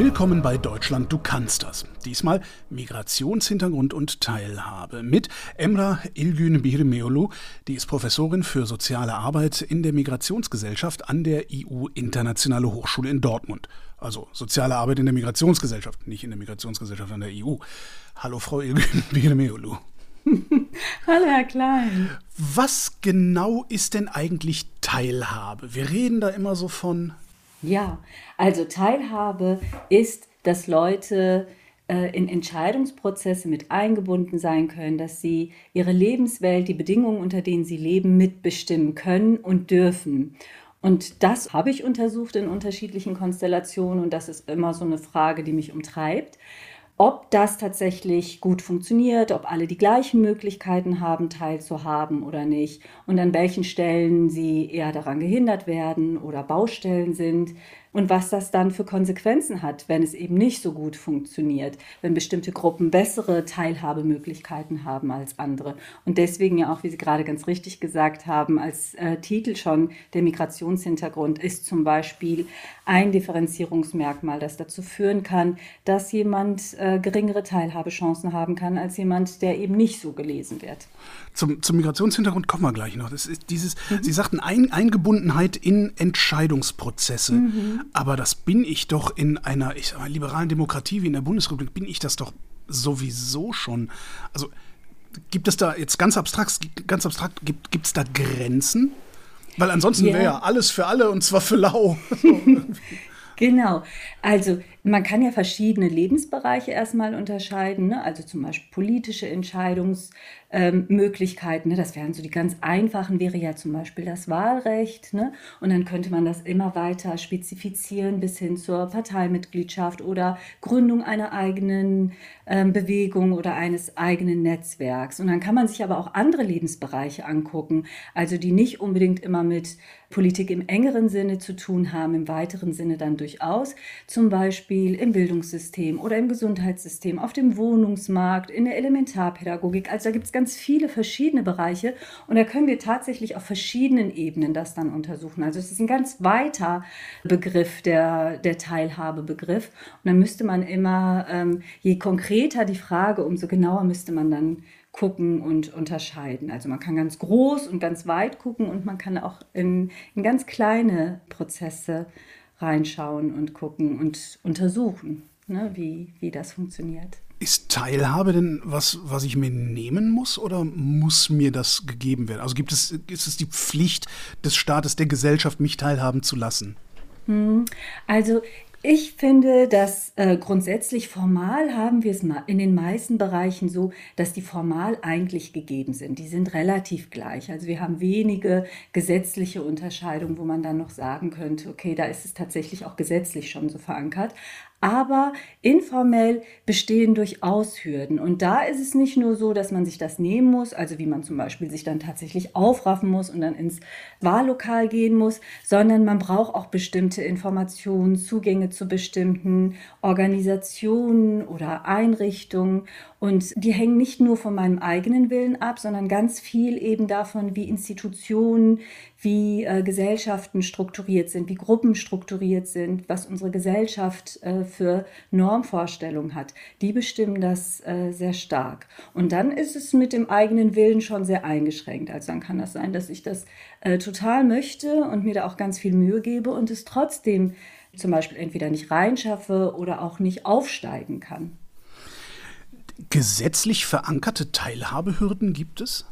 Willkommen bei Deutschland, du kannst das. Diesmal Migrationshintergrund und Teilhabe mit Emra Ilgün Birmeolu, die ist Professorin für soziale Arbeit in der Migrationsgesellschaft an der EU Internationale Hochschule in Dortmund. Also soziale Arbeit in der Migrationsgesellschaft, nicht in der Migrationsgesellschaft an der EU. Hallo Frau Ilgün Birmeolu. Hallo Herr Klein. Was genau ist denn eigentlich Teilhabe? Wir reden da immer so von ja, also Teilhabe ist, dass Leute äh, in Entscheidungsprozesse mit eingebunden sein können, dass sie ihre Lebenswelt, die Bedingungen, unter denen sie leben, mitbestimmen können und dürfen. Und das habe ich untersucht in unterschiedlichen Konstellationen und das ist immer so eine Frage, die mich umtreibt ob das tatsächlich gut funktioniert, ob alle die gleichen Möglichkeiten haben, teilzuhaben oder nicht und an welchen Stellen sie eher daran gehindert werden oder Baustellen sind und was das dann für Konsequenzen hat, wenn es eben nicht so gut funktioniert, wenn bestimmte Gruppen bessere Teilhabemöglichkeiten haben als andere. Und deswegen ja auch, wie Sie gerade ganz richtig gesagt haben, als äh, Titel schon, der Migrationshintergrund ist zum Beispiel ein Differenzierungsmerkmal, das dazu führen kann, dass jemand äh, geringere Teilhabechancen haben kann als jemand, der eben nicht so gelesen wird. Zum, zum Migrationshintergrund kommen wir gleich noch. Das ist dieses, mhm. Sie sagten ein, Eingebundenheit in Entscheidungsprozesse. Mhm. Aber das bin ich doch in einer ich sag mal, liberalen Demokratie wie in der Bundesrepublik, bin ich das doch sowieso schon. Also gibt es da jetzt ganz abstrakt, ganz abstrakt gibt es da Grenzen? Weil ansonsten yeah. wäre ja alles für alle und zwar für lau. genau. Also man kann ja verschiedene Lebensbereiche erstmal unterscheiden, ne? also zum Beispiel politische Entscheidungsmöglichkeiten. Ähm, ne? Das wären so die ganz einfachen, wäre ja zum Beispiel das Wahlrecht. Ne? Und dann könnte man das immer weiter spezifizieren bis hin zur Parteimitgliedschaft oder Gründung einer eigenen ähm, Bewegung oder eines eigenen Netzwerks. Und dann kann man sich aber auch andere Lebensbereiche angucken, also die nicht unbedingt immer mit Politik im engeren Sinne zu tun haben, im weiteren Sinne dann durchaus. Zum Beispiel Beispiel im Bildungssystem oder im Gesundheitssystem, auf dem Wohnungsmarkt, in der Elementarpädagogik. Also da gibt es ganz viele verschiedene Bereiche und da können wir tatsächlich auf verschiedenen Ebenen das dann untersuchen. Also es ist ein ganz weiter Begriff, der, der Teilhabebegriff. Und dann müsste man immer, ähm, je konkreter die Frage, umso genauer müsste man dann gucken und unterscheiden. Also man kann ganz groß und ganz weit gucken und man kann auch in, in ganz kleine Prozesse reinschauen und gucken und untersuchen, ne, wie, wie das funktioniert. Ist Teilhabe denn was, was ich mir nehmen muss oder muss mir das gegeben werden? Also gibt es, ist es die Pflicht des Staates, der Gesellschaft, mich teilhaben zu lassen? Hm, also ich finde, dass äh, grundsätzlich formal haben wir es in den meisten Bereichen so, dass die formal eigentlich gegeben sind. Die sind relativ gleich. Also wir haben wenige gesetzliche Unterscheidungen, wo man dann noch sagen könnte, okay, da ist es tatsächlich auch gesetzlich schon so verankert. Aber informell bestehen durchaus Hürden. Und da ist es nicht nur so, dass man sich das nehmen muss, also wie man zum Beispiel sich dann tatsächlich aufraffen muss und dann ins Wahllokal gehen muss, sondern man braucht auch bestimmte Informationen, Zugänge zu bestimmten Organisationen oder Einrichtungen. Und die hängen nicht nur von meinem eigenen Willen ab, sondern ganz viel eben davon, wie Institutionen, wie äh, Gesellschaften strukturiert sind, wie Gruppen strukturiert sind, was unsere Gesellschaft äh, für Normvorstellungen hat. Die bestimmen das äh, sehr stark. Und dann ist es mit dem eigenen Willen schon sehr eingeschränkt. Also dann kann das sein, dass ich das äh, total möchte und mir da auch ganz viel Mühe gebe und es trotzdem zum Beispiel entweder nicht reinschaffe oder auch nicht aufsteigen kann. Gesetzlich verankerte Teilhabehürden gibt es?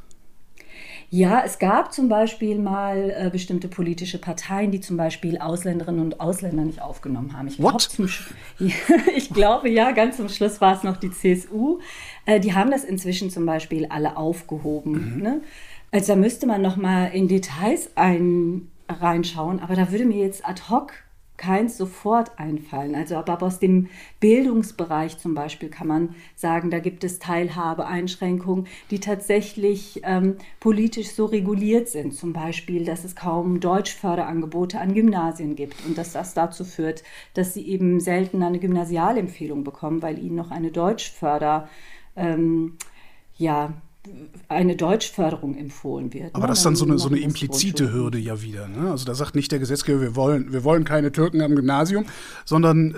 Ja, es gab zum Beispiel mal äh, bestimmte politische Parteien, die zum Beispiel Ausländerinnen und Ausländer nicht aufgenommen haben. Ich, glaub, ich glaube, ja, ganz zum Schluss war es noch die CSU. Äh, die haben das inzwischen zum Beispiel alle aufgehoben. Mhm. Ne? Also da müsste man noch mal in Details ein, reinschauen, aber da würde mir jetzt ad hoc keins sofort einfallen. Also aber aus dem Bildungsbereich zum Beispiel kann man sagen, da gibt es Teilhabeeinschränkungen, die tatsächlich ähm, politisch so reguliert sind. Zum Beispiel, dass es kaum Deutschförderangebote an Gymnasien gibt und dass das dazu führt, dass sie eben selten eine Gymnasialempfehlung bekommen, weil ihnen noch eine Deutschförder ähm, ja, eine Deutschförderung empfohlen wird. Aber ne? das ist dann so eine, so eine implizite Hürde ja wieder. Ne? Also da sagt nicht der Gesetzgeber, wir wollen, wir wollen keine Türken am Gymnasium, sondern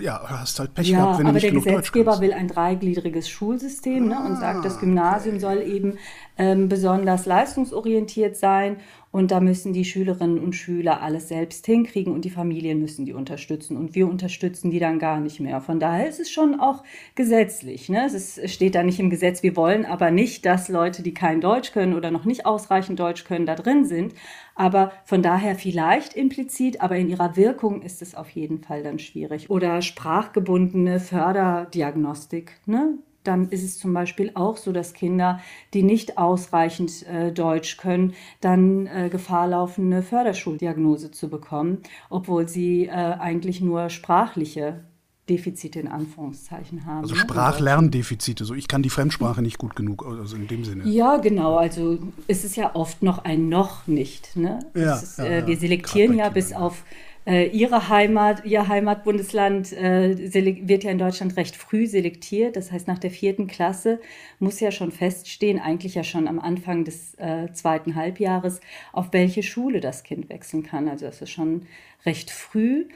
äh, ja, hast halt Pech ja, gehabt, wenn aber du nicht der genug Gesetzgeber Deutsch will ein dreigliedriges Schulsystem ne, und sagt, das Gymnasium soll eben ähm, besonders leistungsorientiert sein und da müssen die Schülerinnen und Schüler alles selbst hinkriegen und die Familien müssen die unterstützen. Und wir unterstützen die dann gar nicht mehr. Von daher ist es schon auch gesetzlich. Ne? Es steht da nicht im Gesetz, wir wollen aber nicht, dass Leute, die kein Deutsch können oder noch nicht ausreichend Deutsch können, da drin sind. Aber von daher vielleicht implizit, aber in ihrer Wirkung ist es auf jeden Fall dann schwierig. Oder sprachgebundene Förderdiagnostik. Ne? Dann ist es zum Beispiel auch so, dass Kinder, die nicht ausreichend äh, Deutsch können, dann äh, Gefahr laufen, eine Förderschuldiagnose zu bekommen, obwohl sie äh, eigentlich nur sprachliche Defizite in Anführungszeichen haben. Also ne? Sprachlerndefizite, so ich kann die Fremdsprache nicht gut genug, also in dem Sinne. Ja, genau, also es ist ja oft noch ein noch nicht. Ne? Ja, ist, ja, äh, ja. Wir selektieren ja bis auf ihre Heimat, ihr Heimatbundesland äh, wird ja in Deutschland recht früh selektiert. Das heißt, nach der vierten Klasse muss ja schon feststehen, eigentlich ja schon am Anfang des äh, zweiten Halbjahres, auf welche Schule das Kind wechseln kann. Also das ist schon recht früh.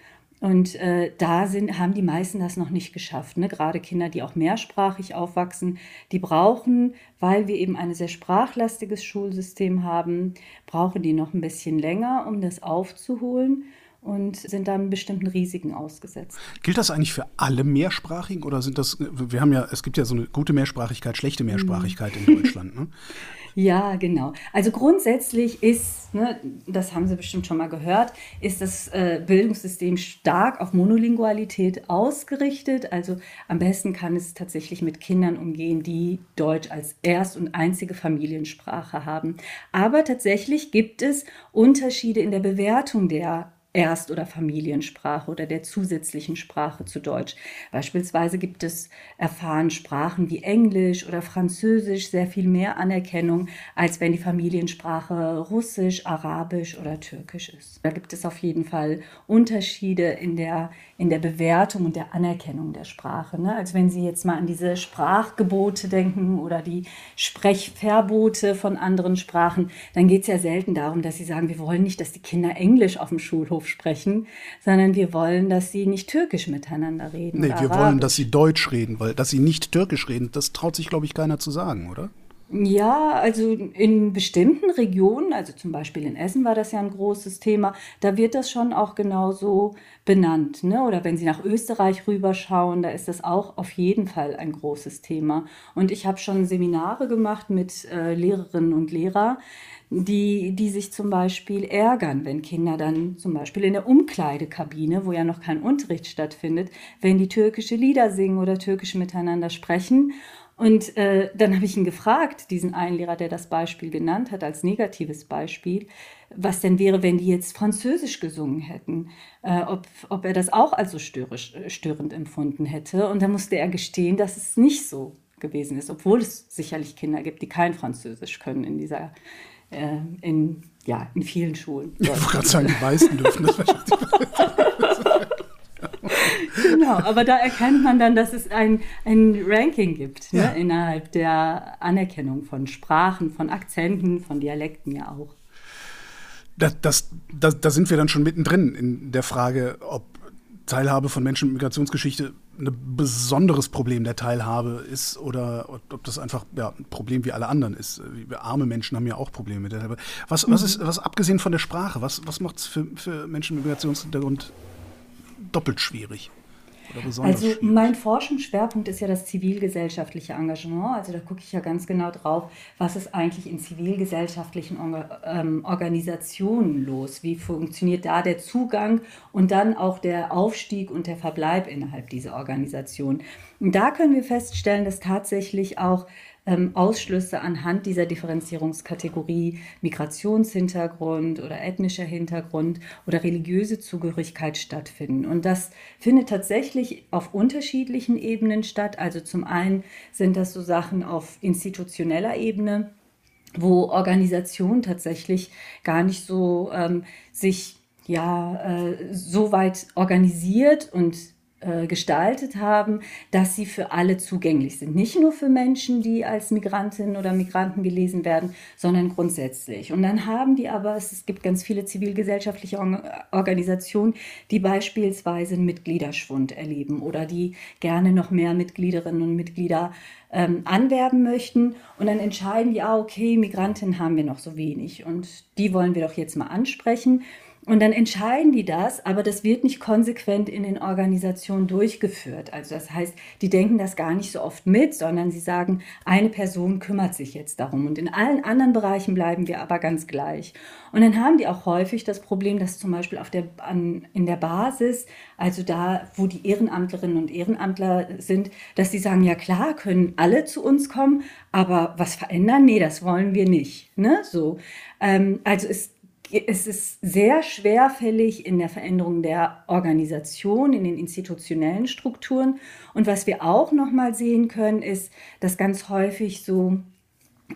Und äh, da sind, haben die meisten das noch nicht geschafft. Ne? Gerade Kinder, die auch mehrsprachig aufwachsen, die brauchen, weil wir eben ein sehr sprachlastiges Schulsystem haben, brauchen die noch ein bisschen länger, um das aufzuholen und sind dann bestimmten Risiken ausgesetzt. Gilt das eigentlich für alle Mehrsprachigen oder sind das, wir haben ja, es gibt ja so eine gute Mehrsprachigkeit, schlechte Mehrsprachigkeit in Deutschland, ne? Ja, genau. Also grundsätzlich ist, ne, das haben Sie bestimmt schon mal gehört, ist das äh, Bildungssystem stark auf Monolingualität ausgerichtet. Also am besten kann es tatsächlich mit Kindern umgehen, die Deutsch als erst- und einzige Familiensprache haben. Aber tatsächlich gibt es Unterschiede in der Bewertung der Erst- oder Familiensprache oder der zusätzlichen Sprache zu Deutsch. Beispielsweise gibt es erfahren Sprachen wie Englisch oder Französisch sehr viel mehr Anerkennung, als wenn die Familiensprache Russisch, Arabisch oder Türkisch ist. Da gibt es auf jeden Fall Unterschiede in der, in der Bewertung und der Anerkennung der Sprache. Ne? Also wenn Sie jetzt mal an diese Sprachgebote denken oder die Sprechverbote von anderen Sprachen, dann geht es ja selten darum, dass Sie sagen, wir wollen nicht, dass die Kinder Englisch auf dem Schulhof sprechen, sondern wir wollen, dass sie nicht Türkisch miteinander reden. Nee, wir wollen, Arabisch. dass sie Deutsch reden, weil dass sie nicht Türkisch reden, das traut sich, glaube ich, keiner zu sagen, oder? Ja, also in bestimmten Regionen, also zum Beispiel in Essen war das ja ein großes Thema, da wird das schon auch genauso benannt. Ne? Oder wenn Sie nach Österreich rüberschauen, da ist das auch auf jeden Fall ein großes Thema. Und ich habe schon Seminare gemacht mit äh, Lehrerinnen und Lehrern, die, die sich zum Beispiel ärgern, wenn Kinder dann zum Beispiel in der Umkleidekabine, wo ja noch kein Unterricht stattfindet, wenn die türkische Lieder singen oder türkisch miteinander sprechen. Und äh, dann habe ich ihn gefragt, diesen einen Lehrer, der das Beispiel genannt hat, als negatives Beispiel, was denn wäre, wenn die jetzt Französisch gesungen hätten, äh, ob, ob er das auch als so störrisch, störend empfunden hätte. Und da musste er gestehen, dass es nicht so gewesen ist, obwohl es sicherlich Kinder gibt, die kein Französisch können in dieser, äh, in, ja, in vielen Schulen. Ich wollte gerade sagen, die meisten dürfen das wahrscheinlich. Genau, aber da erkennt man dann, dass es ein, ein Ranking gibt ne, Ja. innerhalb der Anerkennung von Sprachen, von Akzenten, von Dialekten ja auch. Das, das, das, da sind wir dann schon mittendrin in der Frage, ob Teilhabe von Menschen mit Migrationsgeschichte ein besonderes Problem der Teilhabe ist oder ob das einfach ja, ein Problem wie alle anderen ist. Arme Menschen haben ja auch Probleme mit der Teilhabe. Was, was ist, was abgesehen von der Sprache, was, was macht es für, für Menschen mit Migrationshintergrund doppelt schwierig? Oder besonders Also schwierig? mein Forschungsschwerpunkt ist ja das zivilgesellschaftliche Engagement. Also da gucke ich ja ganz genau drauf, was ist eigentlich in zivilgesellschaftlichen ähm, Organisationen los? Wie funktioniert da der Zugang und dann auch der Aufstieg und der Verbleib innerhalb dieser Organisation? Und da können wir feststellen, dass tatsächlich auch ähm, Ausschlüsse anhand dieser Differenzierungskategorie Migrationshintergrund oder ethnischer Hintergrund oder religiöse Zugehörigkeit stattfinden. Und das findet tatsächlich auf unterschiedlichen Ebenen statt. Also zum einen sind das so Sachen auf institutioneller Ebene, wo Organisation tatsächlich gar nicht so ähm, sich ja äh, so weit organisiert und äh, gestaltet haben, dass sie für alle zugänglich sind. Nicht nur für Menschen, die als Migrantinnen oder Migranten gelesen werden, sondern grundsätzlich. Und dann haben die aber, es gibt ganz viele zivilgesellschaftliche Organisationen, die beispielsweise einen Mitgliederschwund erleben oder die gerne noch mehr Mitgliederinnen und Mitglieder ähm, anwerben möchten. Und dann entscheiden die, ah, okay, Migrantinnen haben wir noch so wenig und die wollen wir doch jetzt mal ansprechen. Und dann entscheiden die das, aber das wird nicht konsequent in den Organisationen durchgeführt. Also das heißt, die denken das gar nicht so oft mit, sondern sie sagen, eine Person kümmert sich jetzt darum. Und in allen anderen Bereichen bleiben wir aber ganz gleich. Und dann haben die auch häufig das Problem, dass zum Beispiel auf der, an, in der Basis, also da, wo die Ehrenamtlerinnen und Ehrenamtler sind, dass sie sagen, ja klar, können alle zu uns kommen, aber was verändern? Nee, das wollen wir nicht. Ne? So. Ähm, also es es ist sehr schwerfällig in der Veränderung der Organisation, in den institutionellen Strukturen. Und was wir auch noch mal sehen können, ist, dass ganz häufig so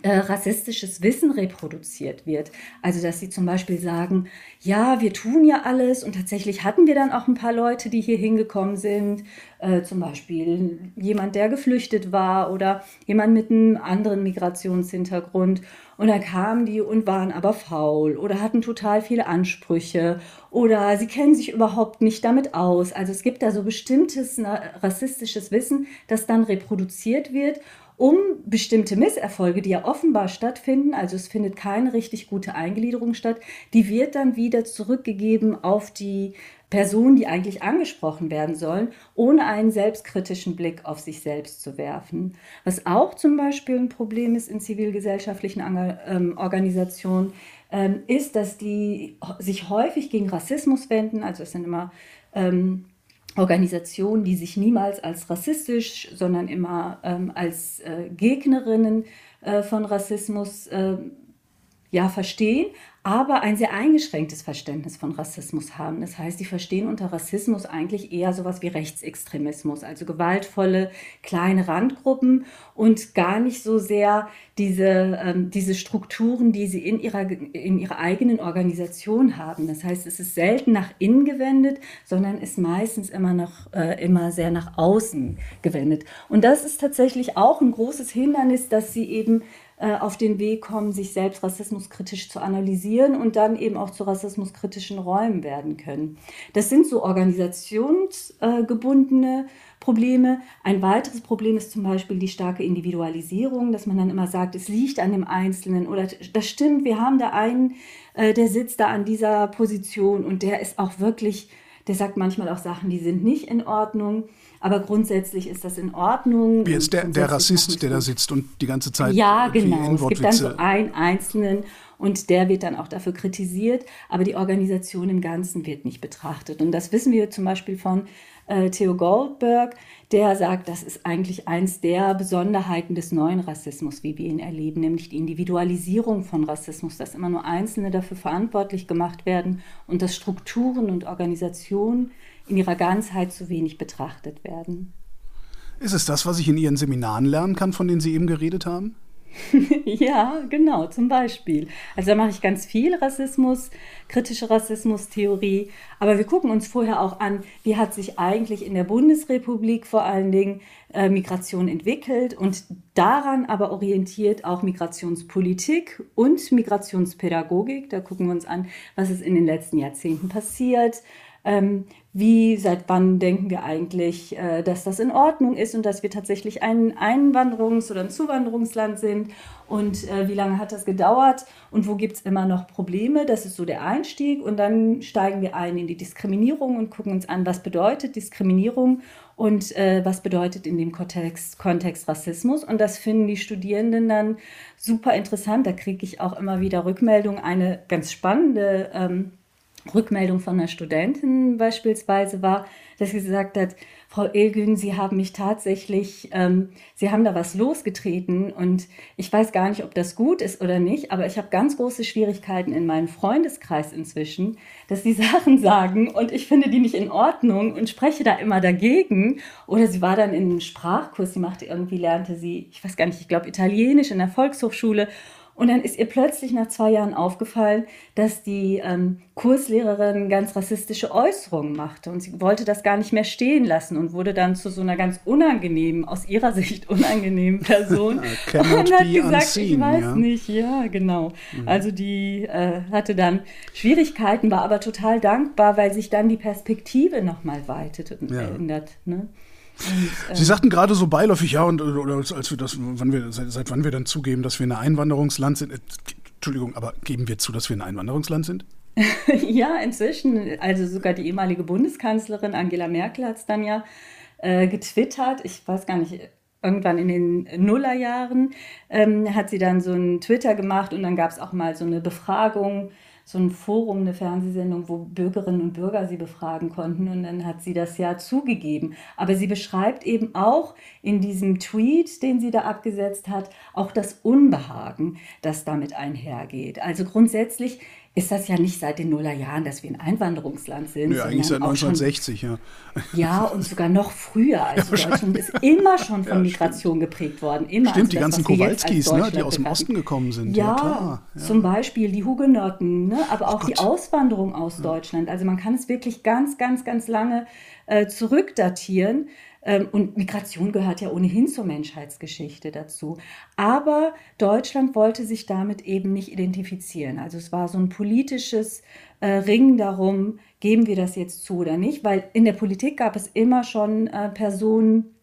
äh, rassistisches Wissen reproduziert wird. Also dass sie zum Beispiel sagen, ja, wir tun ja alles und tatsächlich hatten wir dann auch ein paar Leute, die hier hingekommen sind, äh, zum Beispiel jemand, der geflüchtet war oder jemand mit einem anderen Migrationshintergrund. Und dann kamen die und waren aber faul oder hatten total viele Ansprüche oder sie kennen sich überhaupt nicht damit aus. Also es gibt da so bestimmtes rassistisches Wissen, das dann reproduziert wird um bestimmte Misserfolge, die ja offenbar stattfinden, also es findet keine richtig gute Eingliederung statt, die wird dann wieder zurückgegeben auf die Personen, die eigentlich angesprochen werden sollen, ohne einen selbstkritischen Blick auf sich selbst zu werfen. Was auch zum Beispiel ein Problem ist in zivilgesellschaftlichen ähm, Organisationen, ähm, ist, dass die sich häufig gegen Rassismus wenden. Also es sind immer ähm, Organisationen, die sich niemals als rassistisch, sondern immer ähm, als äh, Gegnerinnen äh, von Rassismus äh, ja, verstehen, aber ein sehr eingeschränktes Verständnis von Rassismus haben. Das heißt, sie verstehen unter Rassismus eigentlich eher sowas wie Rechtsextremismus, also gewaltvolle kleine Randgruppen und gar nicht so sehr diese, ähm, diese Strukturen, die sie in ihrer, in ihrer eigenen Organisation haben. Das heißt, es ist selten nach innen gewendet, sondern ist meistens immer noch äh, immer sehr nach außen gewendet. Und das ist tatsächlich auch ein großes Hindernis, dass sie eben äh, auf den Weg kommen, sich selbst rassismuskritisch zu analysieren und dann eben auch zu rassismuskritischen Räumen werden können. Das sind so organisationsgebundene Probleme. Ein weiteres Problem ist zum Beispiel die starke Individualisierung, dass man dann immer sagt, es liegt an dem Einzelnen oder das stimmt, wir haben da einen, äh, der sitzt da an dieser Position und der ist auch wirklich, der sagt manchmal auch Sachen, die sind nicht in Ordnung. Aber grundsätzlich ist das in Ordnung. Wie ist der, der Rassist, der da sitzt und die ganze Zeit. Ja, genau. Es gibt dann so einen Einzelnen und der wird dann auch dafür kritisiert, aber die Organisation im Ganzen wird nicht betrachtet. Und das wissen wir zum Beispiel von äh, Theo Goldberg, der sagt, das ist eigentlich eins der Besonderheiten des neuen Rassismus, wie wir ihn erleben, nämlich die Individualisierung von Rassismus, dass immer nur Einzelne dafür verantwortlich gemacht werden und dass Strukturen und Organisationen in ihrer Ganzheit zu wenig betrachtet werden. Ist es das, was ich in Ihren Seminaren lernen kann, von denen Sie eben geredet haben? ja, genau, zum Beispiel. Also da mache ich ganz viel Rassismus, kritische Rassismustheorie, aber wir gucken uns vorher auch an, wie hat sich eigentlich in der Bundesrepublik vor allen Dingen äh, Migration entwickelt und daran aber orientiert auch Migrationspolitik und Migrationspädagogik. Da gucken wir uns an, was ist in den letzten Jahrzehnten passiert, ähm, wie, seit wann denken wir eigentlich, äh, dass das in Ordnung ist und dass wir tatsächlich ein Einwanderungs- oder ein Zuwanderungsland sind und äh, wie lange hat das gedauert und wo gibt es immer noch Probleme. Das ist so der Einstieg und dann steigen wir ein in die Diskriminierung und gucken uns an, was bedeutet Diskriminierung und äh, was bedeutet in dem Kontext, Kontext Rassismus. Und das finden die Studierenden dann super interessant. Da kriege ich auch immer wieder Rückmeldungen. Eine ganz spannende ähm, Rückmeldung von einer Studentin beispielsweise war, dass sie gesagt hat, Frau Ilgün, Sie haben mich tatsächlich, ähm, Sie haben da was losgetreten und ich weiß gar nicht, ob das gut ist oder nicht, aber ich habe ganz große Schwierigkeiten in meinem Freundeskreis inzwischen, dass sie Sachen sagen und ich finde die nicht in Ordnung und spreche da immer dagegen. Oder sie war dann in einem Sprachkurs, sie machte irgendwie, lernte sie, ich weiß gar nicht, ich glaube Italienisch in der Volkshochschule Und dann ist ihr plötzlich nach zwei Jahren aufgefallen, dass die ähm, Kurslehrerin ganz rassistische Äußerungen machte. Und sie wollte das gar nicht mehr stehen lassen und wurde dann zu so einer ganz unangenehmen, aus ihrer Sicht unangenehmen Person. und hat gesagt, unseen, ich weiß ja. nicht, ja, genau. Mhm. Also die äh, hatte dann Schwierigkeiten, war aber total dankbar, weil sich dann die Perspektive nochmal weitet und ja. ändert. Ne? Und, Sie sagten gerade so beiläufig, ja, und oder als wir das, wann wir, seit, seit wann wir dann zugeben, dass wir ein Einwanderungsland sind. Äh, Entschuldigung, aber geben wir zu, dass wir ein Einwanderungsland sind? ja, inzwischen. Also sogar die ehemalige Bundeskanzlerin Angela Merkel hat es dann ja äh, getwittert. Ich weiß gar nicht, irgendwann in den Nullerjahren ähm, hat sie dann so ein Twitter gemacht und dann gab es auch mal so eine Befragung so ein Forum, eine Fernsehsendung, wo Bürgerinnen und Bürger sie befragen konnten. Und dann hat sie das ja zugegeben. Aber sie beschreibt eben auch in diesem Tweet, den sie da abgesetzt hat, auch das Unbehagen, das damit einhergeht. Also grundsätzlich ist das ja nicht seit den Nullerjahren, dass wir ein Einwanderungsland sind. Ja, eigentlich seit 1960, schon, ja. Ja, und sogar noch früher. Also ja, Deutschland ist immer schon von ja, Migration geprägt worden. Immer. Stimmt, also die ganzen Kowalskis, ne, die aus dem Osten gekommen sind. Ja, ja, ja, zum Beispiel die Hugenotten, ne, aber auch Gott. die Auswanderung aus Deutschland. Also man kann es wirklich ganz, ganz, ganz lange äh, zurückdatieren. Ähm, und Migration gehört ja ohnehin zur Menschheitsgeschichte dazu. Aber Deutschland wollte sich damit eben nicht identifizieren. Also es war so ein politisches äh, Ringen darum, geben wir das jetzt zu oder nicht, weil in der Politik gab es immer schon äh, Personen,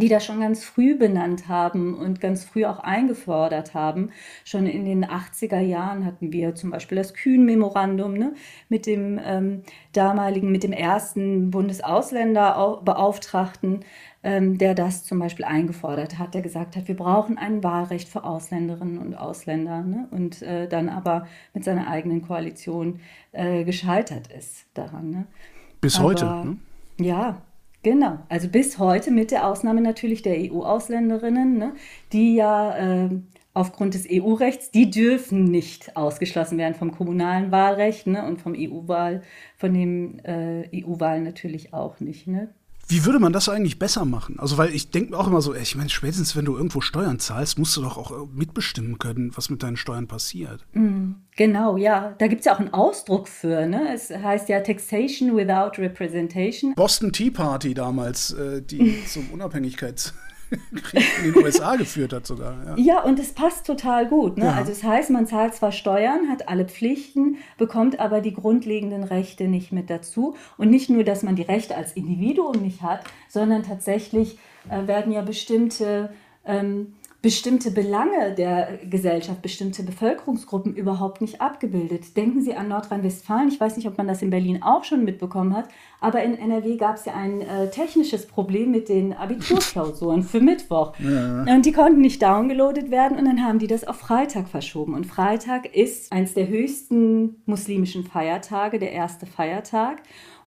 die das schon ganz früh benannt haben und ganz früh auch eingefordert haben. Schon in den 80er Jahren hatten wir zum Beispiel das Kühn-Memorandum ne, mit dem ähm, damaligen, mit dem ersten Bundesausländer-Beauftragten, ähm, der das zum Beispiel eingefordert hat, der gesagt hat, wir brauchen ein Wahlrecht für Ausländerinnen und Ausländer ne, und äh, dann aber mit seiner eigenen Koalition äh, gescheitert ist daran. Ne. Bis aber, heute. Ne? Ja, Genau, also bis heute mit der Ausnahme natürlich der EU-Ausländerinnen, ne, die ja äh, aufgrund des EU-Rechts, die dürfen nicht ausgeschlossen werden vom kommunalen Wahlrecht ne, und vom EU-Wahl, von dem äh, EU-Wahl natürlich auch nicht. Ne. Wie würde man das eigentlich besser machen? Also, weil ich denke auch immer so, ich meine, spätestens wenn du irgendwo Steuern zahlst, musst du doch auch äh, mitbestimmen können, was mit deinen Steuern passiert. Mm, genau, ja. Da gibt es ja auch einen Ausdruck für, ne? Es heißt ja Taxation without Representation. Boston Tea Party damals, äh, die zum Unabhängigkeits in den USA geführt hat sogar. Ja, ja und es passt total gut. Ne? Ja. Also es heißt, man zahlt zwar Steuern, hat alle Pflichten, bekommt aber die grundlegenden Rechte nicht mit dazu. Und nicht nur, dass man die Rechte als Individuum nicht hat, sondern tatsächlich äh, werden ja bestimmte ähm, bestimmte Belange der Gesellschaft, bestimmte Bevölkerungsgruppen überhaupt nicht abgebildet. Denken Sie an Nordrhein-Westfalen. Ich weiß nicht, ob man das in Berlin auch schon mitbekommen hat, aber in NRW gab es ja ein äh, technisches Problem mit den Abiturklausuren für Mittwoch. Ja. Und die konnten nicht downgeloadet werden und dann haben die das auf Freitag verschoben. Und Freitag ist eines der höchsten muslimischen Feiertage, der erste Feiertag.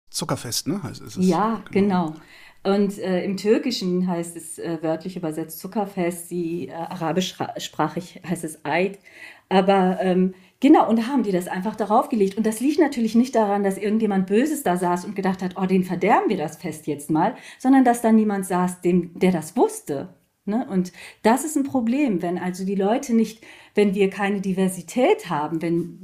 Zuckerfest, ne? Heißt es. Ja, genau. genau. Und äh, im Türkischen heißt es äh, wörtlich übersetzt Zuckerfest, die äh, arabischsprachig heißt es Eid. Aber ähm, genau, und haben die das einfach darauf gelegt. Und das liegt natürlich nicht daran, dass irgendjemand Böses da saß und gedacht hat, oh, den verderben wir das Fest jetzt mal, sondern dass da niemand saß, dem, der das wusste. Ne? Und das ist ein Problem, wenn also die Leute nicht, wenn wir keine Diversität haben, wenn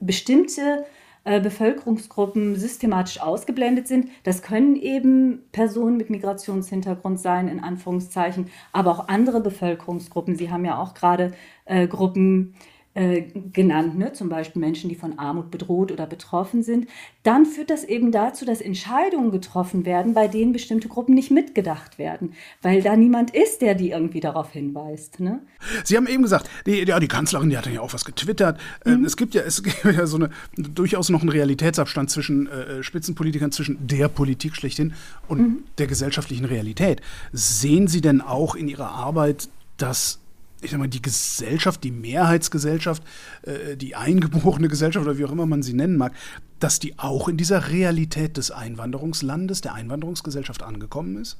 bestimmte äh, Bevölkerungsgruppen systematisch ausgeblendet sind. Das können eben Personen mit Migrationshintergrund sein, in Anführungszeichen, aber auch andere Bevölkerungsgruppen. Sie haben ja auch gerade äh, Gruppen äh, genannt, ne? zum Beispiel Menschen, die von Armut bedroht oder betroffen sind, dann führt das eben dazu, dass Entscheidungen getroffen werden, bei denen bestimmte Gruppen nicht mitgedacht werden, weil da niemand ist, der die irgendwie darauf hinweist. Ne? Sie haben eben gesagt, die, ja, die Kanzlerin, die hat ja auch was getwittert. Ähm, mhm. Es gibt ja, es gibt ja so eine, durchaus noch einen Realitätsabstand zwischen äh, Spitzenpolitikern, zwischen der Politik schlechthin und mhm. der gesellschaftlichen Realität. Sehen Sie denn auch in Ihrer Arbeit, dass ich sag mal, die Gesellschaft, die Mehrheitsgesellschaft, äh, die eingeborene Gesellschaft oder wie auch immer man sie nennen mag, dass die auch in dieser Realität des Einwanderungslandes, der Einwanderungsgesellschaft angekommen ist?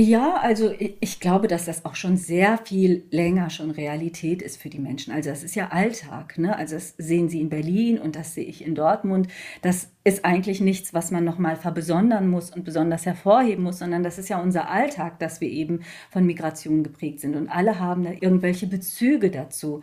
Ja, also ich glaube, dass das auch schon sehr viel länger schon Realität ist für die Menschen. Also das ist ja Alltag. Ne? Also das sehen Sie in Berlin und das sehe ich in Dortmund. Das ist eigentlich nichts, was man nochmal verbesondern muss und besonders hervorheben muss, sondern das ist ja unser Alltag, dass wir eben von Migration geprägt sind. Und alle haben da irgendwelche Bezüge dazu.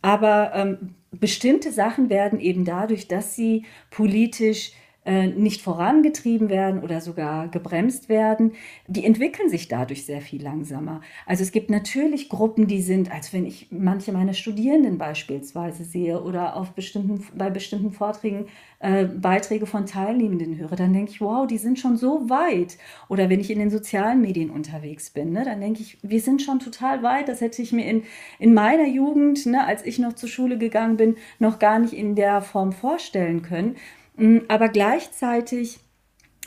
aber ähm, bestimmte Sachen werden eben dadurch, dass sie politisch nicht vorangetrieben werden oder sogar gebremst werden, die entwickeln sich dadurch sehr viel langsamer. Also es gibt natürlich Gruppen, die sind, als wenn ich manche meiner Studierenden beispielsweise sehe oder auf bestimmten, bei bestimmten Vorträgen äh, Beiträge von Teilnehmenden höre, dann denke ich, wow, die sind schon so weit. Oder wenn ich in den sozialen Medien unterwegs bin, ne, dann denke ich, wir sind schon total weit. Das hätte ich mir in, in meiner Jugend, ne, als ich noch zur Schule gegangen bin, noch gar nicht in der Form vorstellen können. Mm, aber gleichzeitig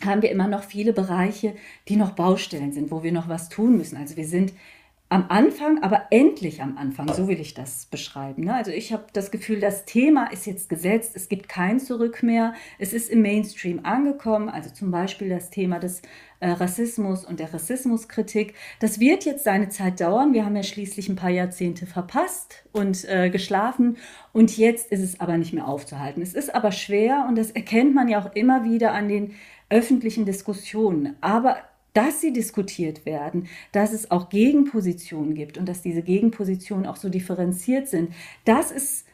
haben wir immer noch viele Bereiche, die noch Baustellen sind, wo wir noch was tun müssen. Also wir sind am Anfang, aber endlich am Anfang, so will ich das beschreiben. Ne? Also ich habe das Gefühl, das Thema ist jetzt gesetzt, es gibt kein Zurück mehr, es ist im Mainstream angekommen, also zum Beispiel das Thema des äh, Rassismus und der Rassismuskritik. Das wird jetzt seine Zeit dauern, wir haben ja schließlich ein paar Jahrzehnte verpasst und äh, geschlafen und jetzt ist es aber nicht mehr aufzuhalten. Es ist aber schwer und das erkennt man ja auch immer wieder an den öffentlichen Diskussionen. Aber dass sie diskutiert werden, dass es auch Gegenpositionen gibt und dass diese Gegenpositionen auch so differenziert sind, das ist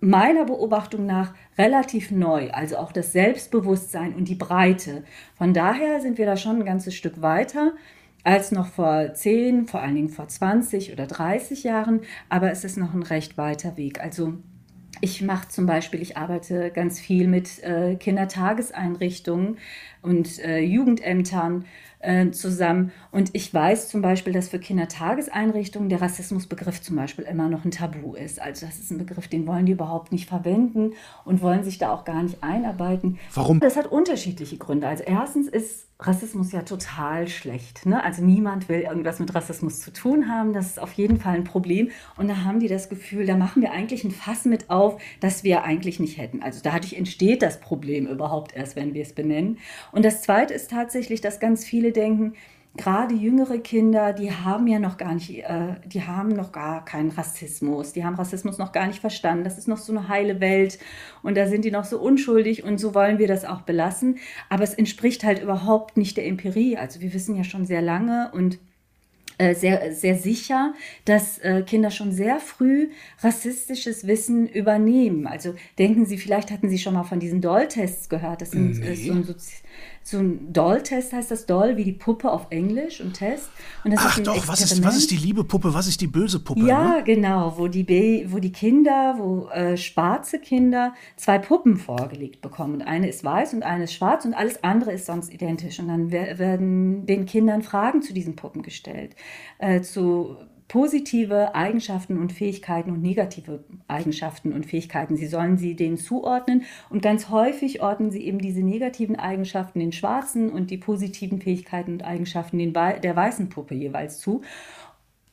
meiner Beobachtung nach relativ neu, also auch das Selbstbewusstsein und die Breite. Von daher sind wir da schon ein ganzes Stück weiter als noch vor 10, vor allen Dingen vor 20 oder 30 Jahren, aber es ist noch ein recht weiter Weg. Also ich mache zum Beispiel, ich arbeite ganz viel mit äh, Kindertageseinrichtungen und äh, Jugendämtern äh, zusammen. Und ich weiß zum Beispiel, dass für Kindertageseinrichtungen der Rassismusbegriff zum Beispiel immer noch ein Tabu ist. Also das ist ein Begriff, den wollen die überhaupt nicht verwenden und wollen sich da auch gar nicht einarbeiten. Warum? Das hat unterschiedliche Gründe. Also erstens ist Rassismus ja total schlecht. Ne? Also niemand will irgendwas mit Rassismus zu tun haben. Das ist auf jeden Fall ein Problem. Und da haben die das Gefühl, da machen wir eigentlich ein Fass mit auf, das wir eigentlich nicht hätten. Also dadurch entsteht das Problem überhaupt erst, wenn wir es benennen. Und das Zweite ist tatsächlich, dass ganz viele denken, gerade jüngere Kinder, die haben ja noch gar nicht, äh, die haben noch gar keinen Rassismus, die haben Rassismus noch gar nicht verstanden. Das ist noch so eine heile Welt und da sind die noch so unschuldig und so wollen wir das auch belassen. Aber es entspricht halt überhaupt nicht der Empirie. Also wir wissen ja schon sehr lange und äh, sehr, sehr sicher, dass äh, Kinder schon sehr früh rassistisches Wissen übernehmen. Also denken Sie, vielleicht hatten Sie schon mal von diesen Doll-Tests gehört. Das sind nee. so ein Sozi so ein Doll-Test heißt das Doll, wie die Puppe auf Englisch und Test. Und Ach doch, was ist, was ist die liebe Puppe, was ist die böse Puppe? Ja, ne? genau, wo die, Be wo die Kinder, wo äh, schwarze Kinder zwei Puppen vorgelegt bekommen. Und eine ist weiß und eine ist schwarz und alles andere ist sonst identisch. Und dann werden den Kindern Fragen zu diesen Puppen gestellt. Äh, zu positive Eigenschaften und Fähigkeiten und negative Eigenschaften und Fähigkeiten. Sie sollen sie denen zuordnen und ganz häufig ordnen sie eben diese negativen Eigenschaften den schwarzen und die positiven Fähigkeiten und Eigenschaften den, der weißen Puppe jeweils zu.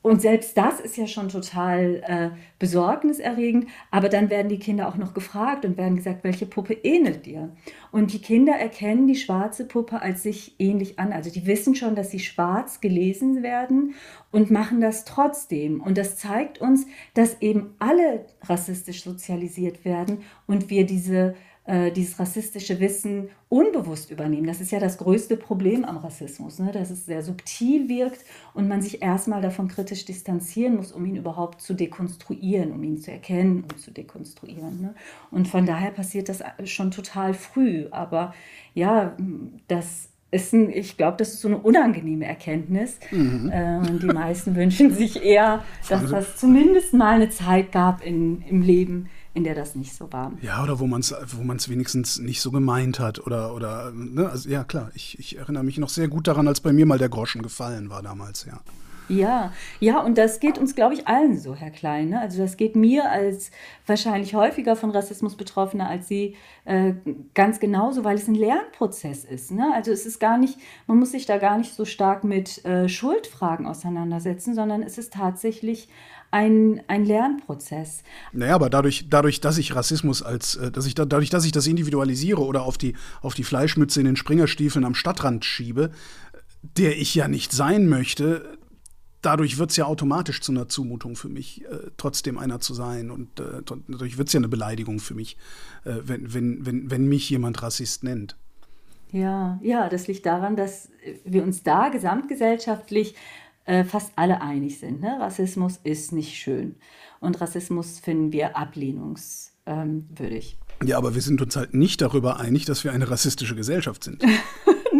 Und selbst das ist ja schon total äh, besorgniserregend. Aber dann werden die Kinder auch noch gefragt und werden gesagt, welche Puppe ähnelt dir? Und die Kinder erkennen die schwarze Puppe als sich ähnlich an. Also die wissen schon, dass sie schwarz gelesen werden und machen das trotzdem. Und das zeigt uns, dass eben alle rassistisch sozialisiert werden und wir diese äh, dieses rassistische Wissen unbewusst übernehmen. Das ist ja das größte Problem am Rassismus, ne? dass es sehr subtil wirkt und man sich erstmal davon kritisch distanzieren muss, um ihn überhaupt zu dekonstruieren, um ihn zu erkennen und zu dekonstruieren. Ne? Und von daher passiert das schon total früh. Aber ja, das ist ein, ich glaube, das ist so eine unangenehme Erkenntnis. Mhm. Äh, die meisten wünschen sich eher, dass das zumindest mal eine Zeit gab in, im Leben, in der das nicht so war. Ja, oder wo man es wo wenigstens nicht so gemeint hat. Oder, oder ne? also, ja, klar, ich, ich erinnere mich noch sehr gut daran, als bei mir mal der Groschen gefallen war damals, ja. Ja, ja, und das geht uns, glaube ich, allen so, Herr Klein. Ne? Also das geht mir als wahrscheinlich häufiger von Rassismus Betroffener als Sie äh, ganz genauso, weil es ein Lernprozess ist. Ne? Also es ist gar nicht, man muss sich da gar nicht so stark mit äh, Schuldfragen auseinandersetzen, sondern es ist tatsächlich ein, ein Lernprozess. Naja, aber dadurch, dadurch, dass ich Rassismus als, äh, dass ich da, dadurch, dass ich das individualisiere oder auf die, auf die Fleischmütze in den Springerstiefeln am Stadtrand schiebe, der ich ja nicht sein möchte, dadurch wird es ja automatisch zu einer Zumutung für mich, äh, trotzdem einer zu sein. Und äh, dadurch wird es ja eine Beleidigung für mich, äh, wenn, wenn, wenn, wenn mich jemand Rassist nennt. Ja, ja, das liegt daran, dass wir uns da gesamtgesellschaftlich äh, fast alle einig sind. Ne? Rassismus ist nicht schön. Und Rassismus finden wir ablehnungswürdig. Ja, aber wir sind uns halt nicht darüber einig, dass wir eine rassistische Gesellschaft sind.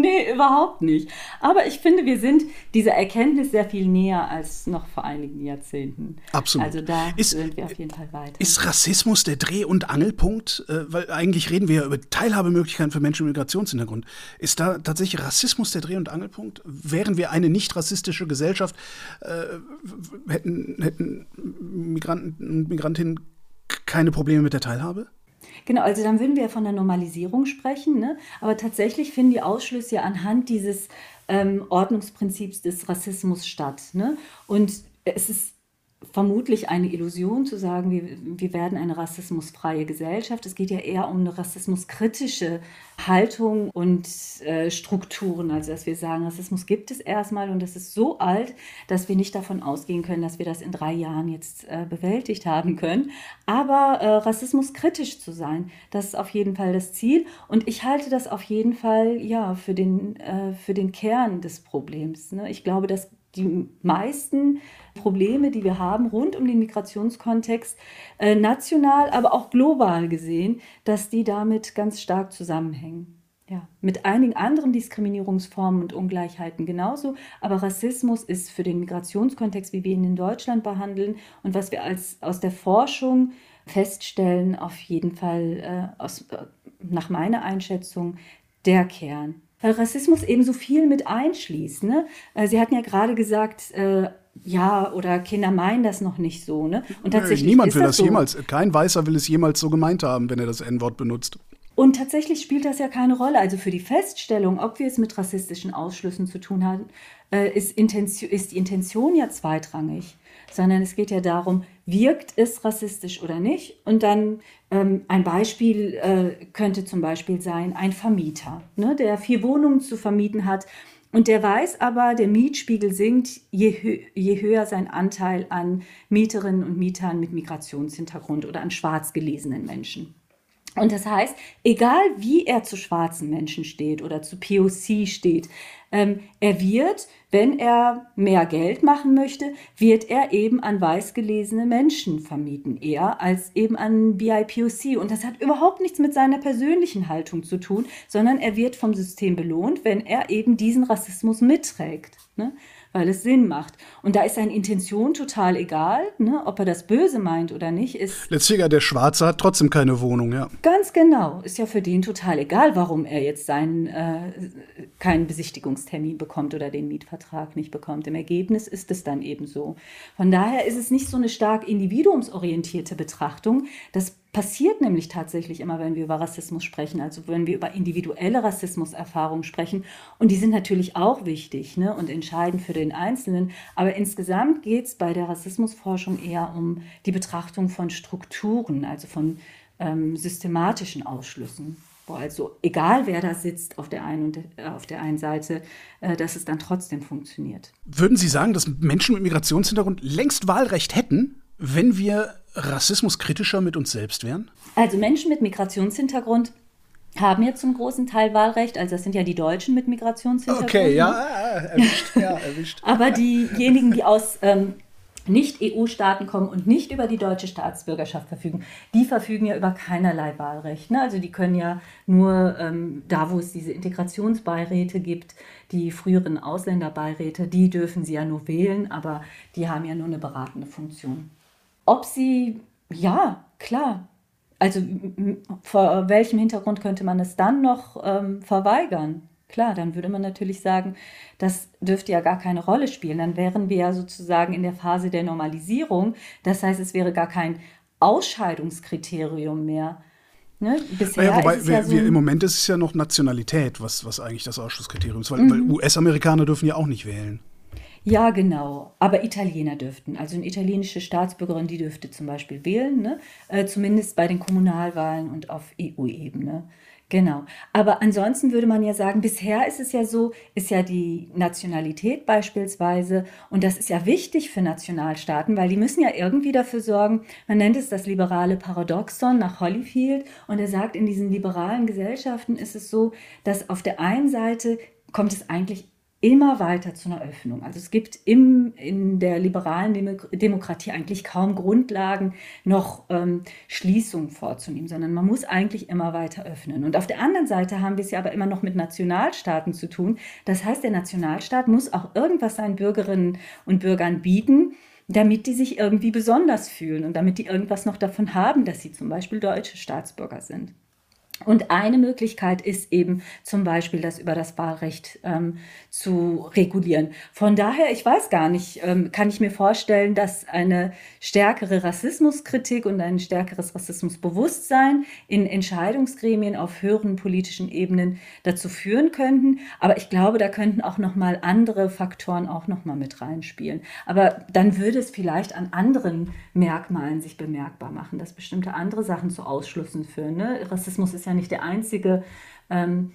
nee, überhaupt nicht. Aber ich finde, wir sind dieser Erkenntnis sehr viel näher als noch vor einigen Jahrzehnten. Absolut. Also da ist, sind wir auf jeden Fall weiter. Ist Rassismus der Dreh- und Angelpunkt? Äh, weil eigentlich reden wir ja über Teilhabemöglichkeiten für Menschen mit Migrationshintergrund. Ist da tatsächlich Rassismus der Dreh- und Angelpunkt? Wären wir eine nicht rassistische Gesellschaft, äh, hätten, hätten Migranten und Migrantinnen keine Probleme mit der Teilhabe? Genau, also dann würden wir ja von der Normalisierung sprechen, ne? aber tatsächlich finden die Ausschlüsse ja anhand dieses ähm, Ordnungsprinzips des Rassismus statt. Ne? Und es ist vermutlich eine Illusion zu sagen, wir, wir werden eine rassismusfreie Gesellschaft. Es geht ja eher um eine rassismuskritische Haltung und äh, Strukturen. Also dass wir sagen, Rassismus gibt es erstmal und das ist so alt, dass wir nicht davon ausgehen können, dass wir das in drei Jahren jetzt äh, bewältigt haben können. Aber äh, Rassismus kritisch zu sein, das ist auf jeden Fall das Ziel. Und ich halte das auf jeden Fall ja für den, äh, für den Kern des Problems. Ne? Ich glaube, dass die meisten Probleme, die wir haben rund um den Migrationskontext, äh, national, aber auch global gesehen, dass die damit ganz stark zusammenhängen. Ja, mit einigen anderen Diskriminierungsformen und Ungleichheiten genauso, aber Rassismus ist für den Migrationskontext, wie wir ihn in Deutschland behandeln und was wir als, aus der Forschung feststellen, auf jeden Fall äh, aus, äh, nach meiner Einschätzung der Kern Rassismus eben so viel mit einschließt. Ne? Äh, Sie hatten ja gerade gesagt, äh, ja, oder Kinder meinen das noch nicht so. Ne? Und tatsächlich nee, niemand will das, das so. jemals, kein Weißer will es jemals so gemeint haben, wenn er das N-Wort benutzt. Und tatsächlich spielt das ja keine Rolle. Also für die Feststellung, ob wir es mit rassistischen Ausschlüssen zu tun haben, äh, ist, ist die Intention ja zweitrangig sondern es geht ja darum, wirkt es rassistisch oder nicht? Und dann ähm, ein Beispiel äh, könnte zum Beispiel sein, ein Vermieter, ne, der vier Wohnungen zu vermieten hat. Und der weiß aber, der Mietspiegel sinkt, je, hö je höher sein Anteil an Mieterinnen und Mietern mit Migrationshintergrund oder an schwarz gelesenen Menschen. Und das heißt, egal wie er zu schwarzen Menschen steht oder zu POC steht, ähm, er wird, wenn er mehr Geld machen möchte, wird er eben an weiß gelesene Menschen vermieten, eher als eben an BIPOC. Und das hat überhaupt nichts mit seiner persönlichen Haltung zu tun, sondern er wird vom System belohnt, wenn er eben diesen Rassismus mitträgt. Ne? Weil es Sinn macht. Und da ist seine Intention total egal, ne? ob er das Böse meint oder nicht. Ist Letztlicher, der Schwarze hat trotzdem keine Wohnung, ja. Ganz genau. Ist ja für den total egal, warum er jetzt seinen, äh, keinen Besichtigungstermin bekommt oder den Mietvertrag nicht bekommt. Im Ergebnis ist es dann eben so. Von daher ist es nicht so eine stark individuumsorientierte Betrachtung. Das passiert nämlich tatsächlich immer, wenn wir über Rassismus sprechen, also wenn wir über individuelle Rassismuserfahrungen sprechen. Und die sind natürlich auch wichtig ne, und entscheidend für den Einzelnen. Aber insgesamt geht es bei der Rassismusforschung eher um die Betrachtung von Strukturen, also von ähm, systematischen Ausschlüssen. Wo also egal wer da sitzt auf der einen, und, äh, auf der einen Seite, äh, dass es dann trotzdem funktioniert. Würden Sie sagen, dass Menschen mit Migrationshintergrund längst Wahlrecht hätten, wenn wir rassismuskritischer mit uns selbst wären? Also Menschen mit Migrationshintergrund haben ja zum großen Teil Wahlrecht, also das sind ja die Deutschen mit Migrationshintergrund. Okay, ja, erwischt, ja, erwischt. Aber diejenigen, die aus ähm, nicht-EU-Staaten kommen und nicht über die deutsche Staatsbürgerschaft verfügen, die verfügen ja über keinerlei Wahlrecht. Ne? Also die können ja nur ähm, da, wo es diese Integrationsbeiräte gibt, die früheren Ausländerbeiräte, die dürfen sie ja nur wählen, aber die haben ja nur eine beratende Funktion. Ob sie, ja, klar. Also vor welchem Hintergrund könnte man es dann noch ähm, verweigern? Klar, dann würde man natürlich sagen, das dürfte ja gar keine Rolle spielen. Dann wären wir ja sozusagen in der Phase der Normalisierung. Das heißt, es wäre gar kein Ausscheidungskriterium mehr. Ne? Bisher naja, wobei wir, ja so wir, im Moment ist es ja noch Nationalität, was, was eigentlich das Ausschlusskriterium ist, weil, mhm. weil US-Amerikaner dürfen ja auch nicht wählen. Ja, genau. Aber Italiener dürften. Also eine italienische Staatsbürgerin, die dürfte zum Beispiel wählen, ne? Äh, zumindest bei den Kommunalwahlen und auf EU-Ebene. Genau. Aber ansonsten würde man ja sagen, bisher ist es ja so, ist ja die Nationalität beispielsweise, und das ist ja wichtig für Nationalstaaten, weil die müssen ja irgendwie dafür sorgen, man nennt es das liberale Paradoxon nach Holyfield, und er sagt, in diesen liberalen Gesellschaften ist es so, dass auf der einen Seite kommt es eigentlich immer weiter zu einer Öffnung. Also es gibt im, in der liberalen Demokratie eigentlich kaum Grundlagen, noch ähm, Schließungen vorzunehmen, sondern man muss eigentlich immer weiter öffnen. Und auf der anderen Seite haben wir es ja aber immer noch mit Nationalstaaten zu tun. Das heißt, der Nationalstaat muss auch irgendwas seinen Bürgerinnen und Bürgern bieten, damit die sich irgendwie besonders fühlen und damit die irgendwas noch davon haben, dass sie zum Beispiel deutsche Staatsbürger sind. Und eine Möglichkeit ist eben zum Beispiel, das über das Wahlrecht ähm, zu regulieren. Von daher, ich weiß gar nicht, ähm, kann ich mir vorstellen, dass eine stärkere Rassismuskritik und ein stärkeres Rassismusbewusstsein in Entscheidungsgremien auf höheren politischen Ebenen dazu führen könnten. Aber ich glaube, da könnten auch noch mal andere Faktoren auch noch mal mit reinspielen. Aber dann würde es vielleicht an anderen Merkmalen sich bemerkbar machen, dass bestimmte andere Sachen zu Ausschlüssen führen. Ne? Rassismus ist ja nicht der einzige, ähm,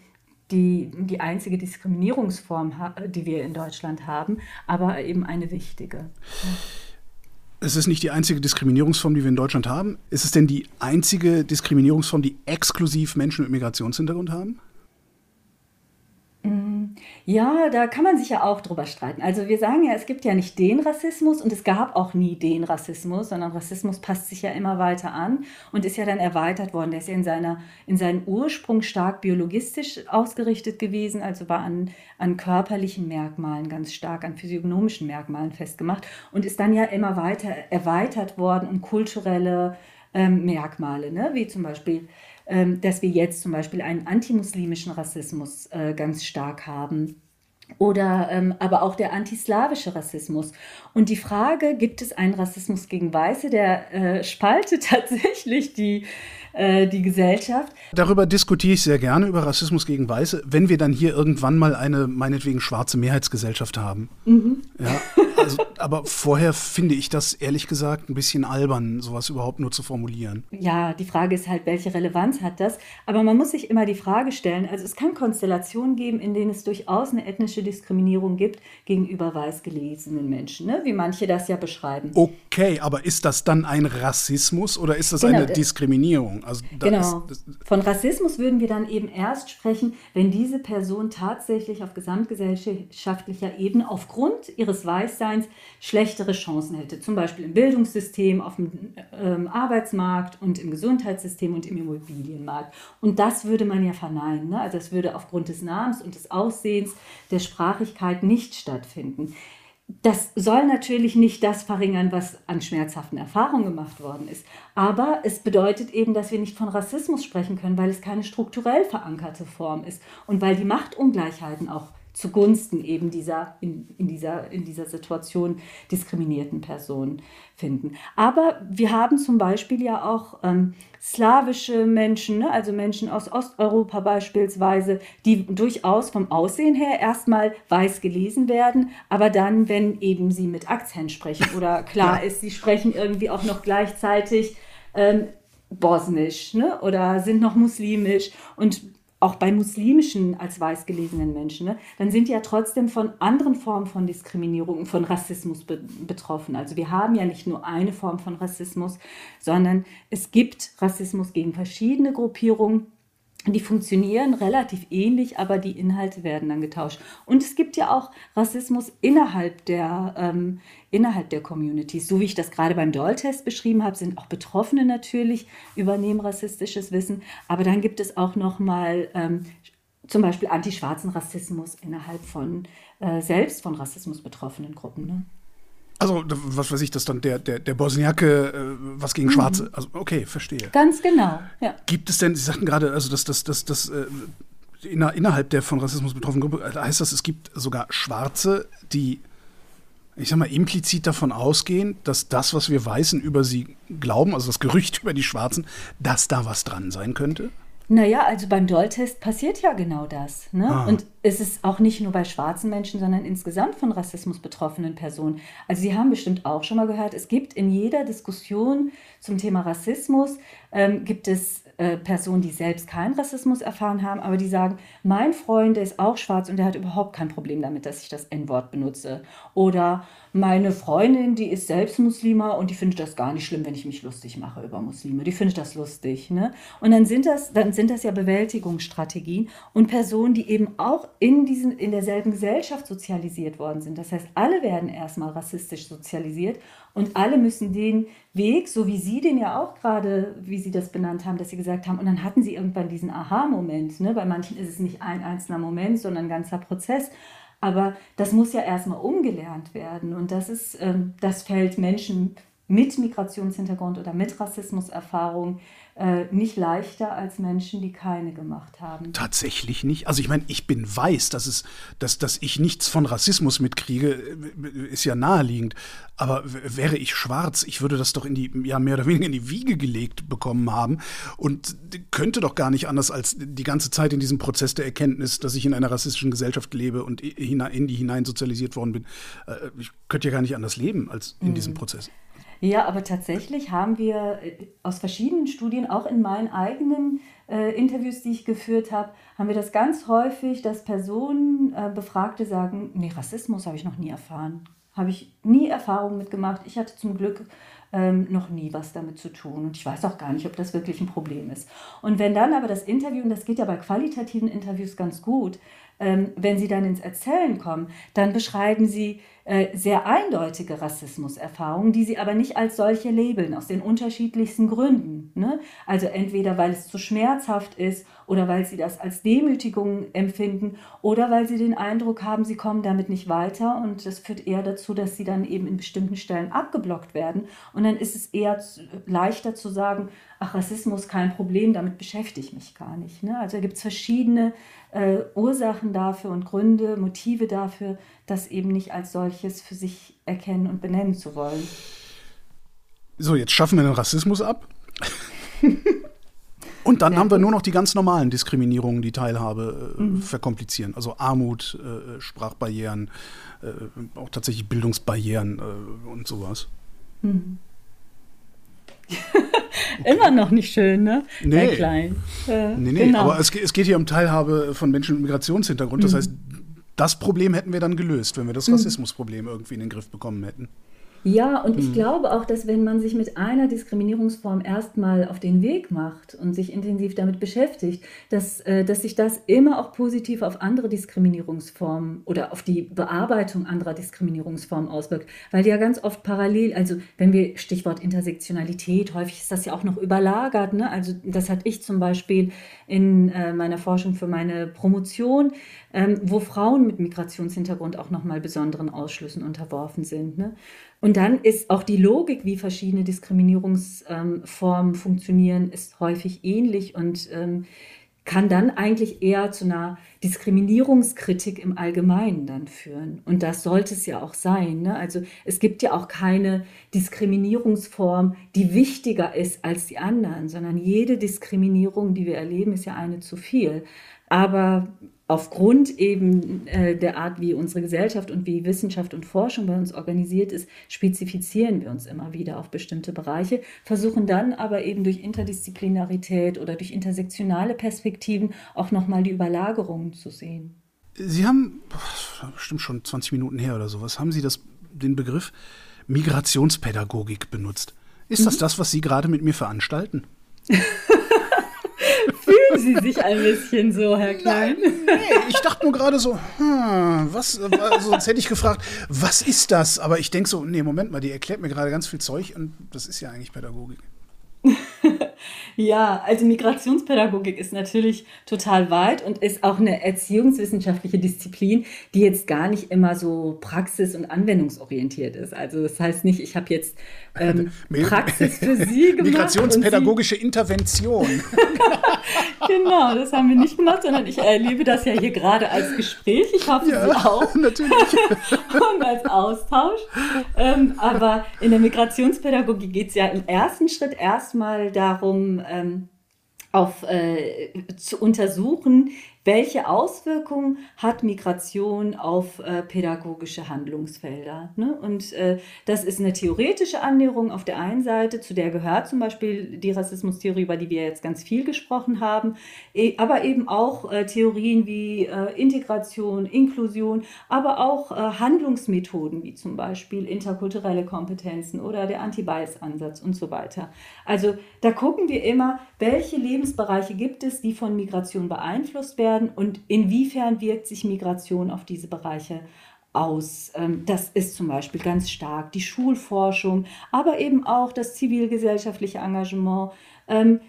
die, die einzige Diskriminierungsform, die wir in Deutschland haben, aber eben eine wichtige. Es ist nicht die einzige Diskriminierungsform, die wir in Deutschland haben. Ist es denn die einzige Diskriminierungsform, die exklusiv Menschen mit Migrationshintergrund haben? Ja, da kann man sich ja auch drüber streiten. Also wir sagen ja, es gibt ja nicht den Rassismus und es gab auch nie den Rassismus, sondern Rassismus passt sich ja immer weiter an und ist ja dann erweitert worden. Der ist ja in, seiner, in seinem Ursprung stark biologistisch ausgerichtet gewesen, also war an, an körperlichen Merkmalen ganz stark, an physiognomischen Merkmalen festgemacht und ist dann ja immer weiter erweitert worden um kulturelle ähm, Merkmale, ne? wie zum Beispiel dass wir jetzt zum Beispiel einen antimuslimischen Rassismus äh, ganz stark haben. Oder ähm, aber auch der antislawische Rassismus. Und die Frage, gibt es einen Rassismus gegen Weiße, der äh, spaltet tatsächlich die, äh, die Gesellschaft. Darüber diskutiere ich sehr gerne, über Rassismus gegen Weiße, wenn wir dann hier irgendwann mal eine meinetwegen schwarze Mehrheitsgesellschaft haben. Mhm. Ja, also, aber vorher finde ich das ehrlich gesagt ein bisschen albern, sowas überhaupt nur zu formulieren. Ja, die Frage ist halt, welche Relevanz hat das? Aber man muss sich immer die Frage stellen, also es kann Konstellationen geben, in denen es durchaus eine ethnische Diskriminierung gibt gegenüber weiß gelesenen Menschen, ne? wie manche das ja beschreiben. Okay, aber ist das dann ein Rassismus oder ist das genau, eine Diskriminierung? Also genau. Ist, Von Rassismus würden wir dann eben erst sprechen, wenn diese Person tatsächlich auf gesamtgesellschaftlicher Ebene aufgrund ihres Weißseins schlechtere Chancen hätte. Zum Beispiel im Bildungssystem, auf dem ähm, Arbeitsmarkt und im Gesundheitssystem und im Immobilienmarkt. Und das würde man ja verneinen. Ne? Also das würde aufgrund des Namens und des Aussehens, der Sprachigkeit nicht stattfinden. Das soll natürlich nicht das verringern, was an schmerzhaften Erfahrungen gemacht worden ist. Aber es bedeutet eben, dass wir nicht von Rassismus sprechen können, weil es keine strukturell verankerte Form ist und weil die Machtungleichheiten auch zugunsten eben dieser in, in, dieser, in dieser Situation diskriminierten Personen finden. Aber wir haben zum Beispiel ja auch ähm, slawische Menschen, ne? also Menschen aus Osteuropa beispielsweise, die durchaus vom Aussehen her erstmal weiß gelesen werden, aber dann, wenn eben sie mit Akzent sprechen oder klar ist, sie sprechen irgendwie auch noch gleichzeitig ähm, bosnisch ne? oder sind noch muslimisch und auch bei muslimischen als weiß gelesenen Menschen, ne, dann sind die ja trotzdem von anderen Formen von Diskriminierung und von Rassismus be betroffen. Also wir haben ja nicht nur eine Form von Rassismus, sondern es gibt Rassismus gegen verschiedene Gruppierungen die funktionieren relativ ähnlich, aber die Inhalte werden dann getauscht. Und es gibt ja auch Rassismus innerhalb der, ähm, innerhalb der Communities. So wie ich das gerade beim Doll-Test beschrieben habe, sind auch Betroffene natürlich, übernehmen rassistisches Wissen. Aber dann gibt es auch nochmal ähm, zum Beispiel antischwarzen Rassismus innerhalb von äh, selbst von Rassismus betroffenen Gruppen. Ne? Also, was weiß ich, das dann der, der, der Bosniake, äh, was gegen mhm. Schwarze. Also, okay, verstehe. Ganz genau, ja. Gibt es denn, Sie sagten gerade, also, dass das, das, das, äh, innerhalb der von Rassismus betroffenen Gruppe, äh, heißt das, es gibt sogar Schwarze, die, ich sag mal, implizit davon ausgehen, dass das, was wir Weißen über sie glauben, also das Gerücht über die Schwarzen, dass da was dran sein könnte? Naja, also beim Doll-Test passiert ja genau das. Ne? Ah. Und es ist auch nicht nur bei schwarzen Menschen, sondern insgesamt von Rassismus betroffenen Personen. Also Sie haben bestimmt auch schon mal gehört, es gibt in jeder Diskussion zum Thema Rassismus, ähm, gibt es äh, Personen, die selbst keinen Rassismus erfahren haben, aber die sagen, mein Freund, der ist auch schwarz und der hat überhaupt kein Problem damit, dass ich das N-Wort benutze. Oder meine Freundin, die ist selbst Muslima und die findet das gar nicht schlimm, wenn ich mich lustig mache über Muslime. Die findet das lustig. Ne? Und dann sind, das, dann sind das ja Bewältigungsstrategien und Personen, die eben auch in, diesen, in derselben Gesellschaft sozialisiert worden sind. Das heißt, alle werden erstmal rassistisch sozialisiert und alle müssen den Weg, so wie Sie den ja auch gerade, wie Sie das benannt haben, dass Sie gesagt haben, und dann hatten Sie irgendwann diesen Aha-Moment. Ne? Bei manchen ist es nicht ein einzelner Moment, sondern ein ganzer Prozess. Aber das muss ja erstmal umgelernt werden. Und das ist, ähm, das fällt Menschen mit Migrationshintergrund oder mit Rassismuserfahrung äh, nicht leichter als Menschen, die keine gemacht haben. Tatsächlich nicht. Also ich meine, ich bin weiß, dass es, dass, dass ich nichts von Rassismus mitkriege, äh, ist ja naheliegend. Aber wäre ich schwarz, ich würde das doch in die, ja, mehr oder weniger in die Wiege gelegt bekommen haben und könnte doch gar nicht anders als die ganze Zeit in diesem Prozess der Erkenntnis, dass ich in einer rassistischen Gesellschaft lebe und in die hinein sozialisiert worden bin. Äh, ich könnte ja gar nicht anders leben als in mhm. diesem Prozess. Ja, aber tatsächlich haben wir äh, aus verschiedenen Studien, auch in meinen eigenen äh, Interviews, die ich geführt habe, haben wir das ganz häufig, dass Personen, äh, Befragte sagen, nee, Rassismus habe ich noch nie erfahren. Habe ich nie Erfahrungen mitgemacht. Ich hatte zum Glück ähm, noch nie was damit zu tun. Und ich weiß auch gar nicht, ob das wirklich ein Problem ist. Und wenn dann aber das Interview, und das geht ja bei qualitativen Interviews ganz gut, ähm, wenn Sie dann ins Erzählen kommen, dann beschreiben Sie sehr eindeutige Rassismuserfahrungen, die Sie aber nicht als solche labeln, aus den unterschiedlichsten Gründen. Ne? Also entweder weil es zu schmerzhaft ist oder weil Sie das als Demütigung empfinden oder weil Sie den Eindruck haben, Sie kommen damit nicht weiter und das führt eher dazu, dass Sie dann eben in bestimmten Stellen abgeblockt werden. Und dann ist es eher leichter zu sagen, ach, Rassismus kein Problem, damit beschäftige ich mich gar nicht. Ne? Also gibt es verschiedene äh, Ursachen dafür und Gründe, Motive dafür, das eben nicht als solches für sich erkennen und benennen zu wollen. So, jetzt schaffen wir den Rassismus ab. Und dann haben wir nur noch die ganz normalen Diskriminierungen, die Teilhabe äh, mhm. verkomplizieren. Also Armut, äh, Sprachbarrieren, äh, auch tatsächlich Bildungsbarrieren äh, und sowas. Mhm. Immer noch nicht schön, ne? Nee. Herr Klein. Äh, nee, nee, genau. aber es, es, geht hier um Teilhabe von Menschen mit Migrationshintergrund. Das mhm. heißt, das Problem hätten wir dann gelöst, wenn wir das mhm. Rassismusproblem irgendwie in den Griff bekommen hätten. Ja, und ich hm. glaube auch, dass wenn man sich mit einer Diskriminierungsform erstmal auf den Weg macht und sich intensiv damit beschäftigt, dass, äh, dass sich das immer auch positiv auf andere Diskriminierungsformen oder auf die Bearbeitung anderer Diskriminierungsformen auswirkt. Weil die ja ganz oft parallel, also wenn wir Stichwort Intersektionalität, häufig ist das ja auch noch überlagert. Ne? Also das hatte ich zum Beispiel in äh, meiner Forschung für meine Promotion, ähm, wo Frauen mit Migrationshintergrund auch nochmal besonderen Ausschlüssen unterworfen sind. Ne? Und dann ist auch die Logik, wie verschiedene Diskriminierungsformen funktionieren, ist häufig ähnlich und ähm, kann dann eigentlich eher zu einer Diskriminierungskritik im Allgemeinen dann führen. Und das sollte es ja auch sein. Ne? Also es gibt ja auch keine Diskriminierungsform, die wichtiger ist als die anderen, sondern jede Diskriminierung, die wir erleben, ist ja eine zu viel. Aber aufgrund eben äh, der Art, wie unsere Gesellschaft und wie Wissenschaft und Forschung bei uns organisiert ist, spezifizieren wir uns immer wieder auf bestimmte Bereiche, versuchen dann aber eben durch Interdisziplinarität oder durch intersektionale Perspektiven auch nochmal die Überlagerungen zu sehen. Sie haben, bestimmt schon 20 Minuten her oder sowas, haben Sie das, den Begriff Migrationspädagogik benutzt. Ist mhm. das das, was Sie gerade mit mir veranstalten? Sie sich ein bisschen so, Herr Klein? Nein, nee, ich dachte nur gerade so, hm, was, also sonst hätte ich gefragt, was ist das? Aber ich denke so, nee, Moment mal, die erklärt mir gerade ganz viel Zeug und das ist ja eigentlich Pädagogik. Ja, also Migrationspädagogik ist natürlich total weit und ist auch eine erziehungswissenschaftliche Disziplin, die jetzt gar nicht immer so praxis- und anwendungsorientiert ist. Also das heißt nicht, ich habe jetzt ähm, Praxis für Sie gemacht. Migrationspädagogische Intervention. genau, das haben wir nicht gemacht, sondern ich erlebe das ja hier gerade als Gespräch. Ich hoffe, ja, Sie auch. Natürlich. Und als Austausch. Ähm, aber in der Migrationspädagogik geht es ja im ersten Schritt erstmal darum, ähm, auf, äh, zu untersuchen, welche Auswirkungen hat Migration auf äh, pädagogische Handlungsfelder. Ne? Und äh, das ist eine theoretische Annäherung auf der einen Seite, zu der gehört zum Beispiel die Rassismustheorie, über die wir jetzt ganz viel gesprochen haben, e aber eben auch äh, Theorien wie äh, Integration, Inklusion, aber auch äh, Handlungsmethoden wie zum Beispiel interkulturelle Kompetenzen oder der Anti-Bias-Ansatz und so weiter. Also da gucken wir immer, welche Lebensbereiche gibt es, die von Migration beeinflusst werden und inwiefern wirkt sich Migration auf diese Bereiche aus. Ähm, das ist zum Beispiel ganz stark die Schulforschung, aber eben auch das zivilgesellschaftliche Engagement, ähm,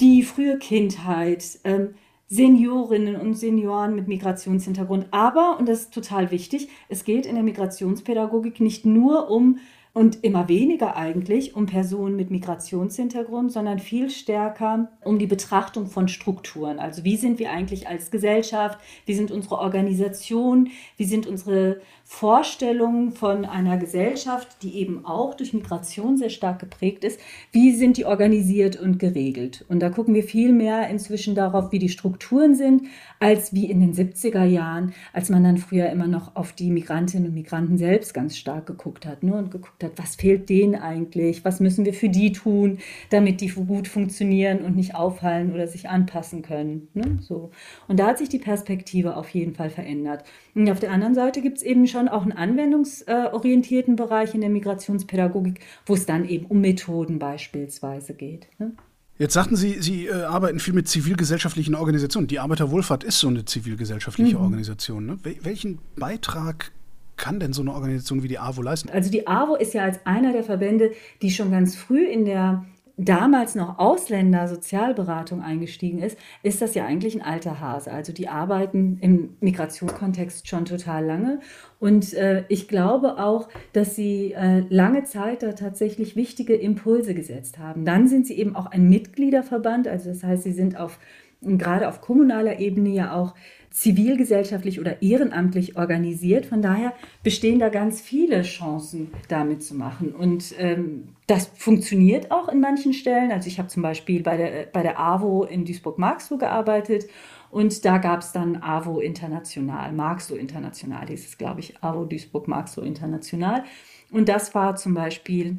die frühe Kindheit, ähm, Seniorinnen und Senioren mit Migrationshintergrund. Aber, und das ist total wichtig, es geht in der Migrationspädagogik nicht nur um und immer weniger eigentlich um Personen mit Migrationshintergrund, sondern viel stärker um die Betrachtung von Strukturen. Also wie sind wir eigentlich als Gesellschaft, wie sind unsere Organisationen, wie sind unsere Vorstellungen von einer Gesellschaft, die eben auch durch Migration sehr stark geprägt ist, wie sind die organisiert und geregelt. Und da gucken wir viel mehr inzwischen darauf, wie die Strukturen sind, als wie in den 70er Jahren, als man dann früher immer noch auf die Migrantinnen und Migranten selbst ganz stark geguckt hat ne? und geguckt hat, was fehlt denen eigentlich, was müssen wir für die tun, damit die gut funktionieren und nicht auffallen oder sich anpassen können. Ne? So. Und da hat sich die Perspektive auf jeden Fall verändert. Und auf der anderen Seite gibt es eben schon auch einen anwendungsorientierten Bereich in der Migrationspädagogik, wo es dann eben um Methoden beispielsweise geht. Ne? Jetzt sagten Sie, Sie äh, arbeiten viel mit zivilgesellschaftlichen Organisationen. Die Arbeiterwohlfahrt ist so eine zivilgesellschaftliche mhm. Organisation. Ne? Wel welchen Beitrag kann denn so eine Organisation wie die AWO leisten? Also die AWO ist ja als einer der Verbände, die schon ganz früh in der damals noch Ausländer-Sozialberatung eingestiegen ist, ist das ja eigentlich ein alter Hase. Also die arbeiten im Migrationskontext schon total lange. Und äh, ich glaube auch, dass sie äh, lange Zeit da tatsächlich wichtige Impulse gesetzt haben. Dann sind sie eben auch ein Mitgliederverband. Also das heißt, sie sind auf gerade auf kommunaler Ebene ja auch zivilgesellschaftlich oder ehrenamtlich organisiert. Von daher bestehen da ganz viele Chancen, damit zu machen. Und ähm, das funktioniert auch in manchen Stellen. Also ich habe zum Beispiel bei der, bei der AWO in Duisburg-Marxloh gearbeitet und da gab es dann AWO International, Marxloh International hieß es, glaube ich, AWO Duisburg-Marxloh International. Und das war zum Beispiel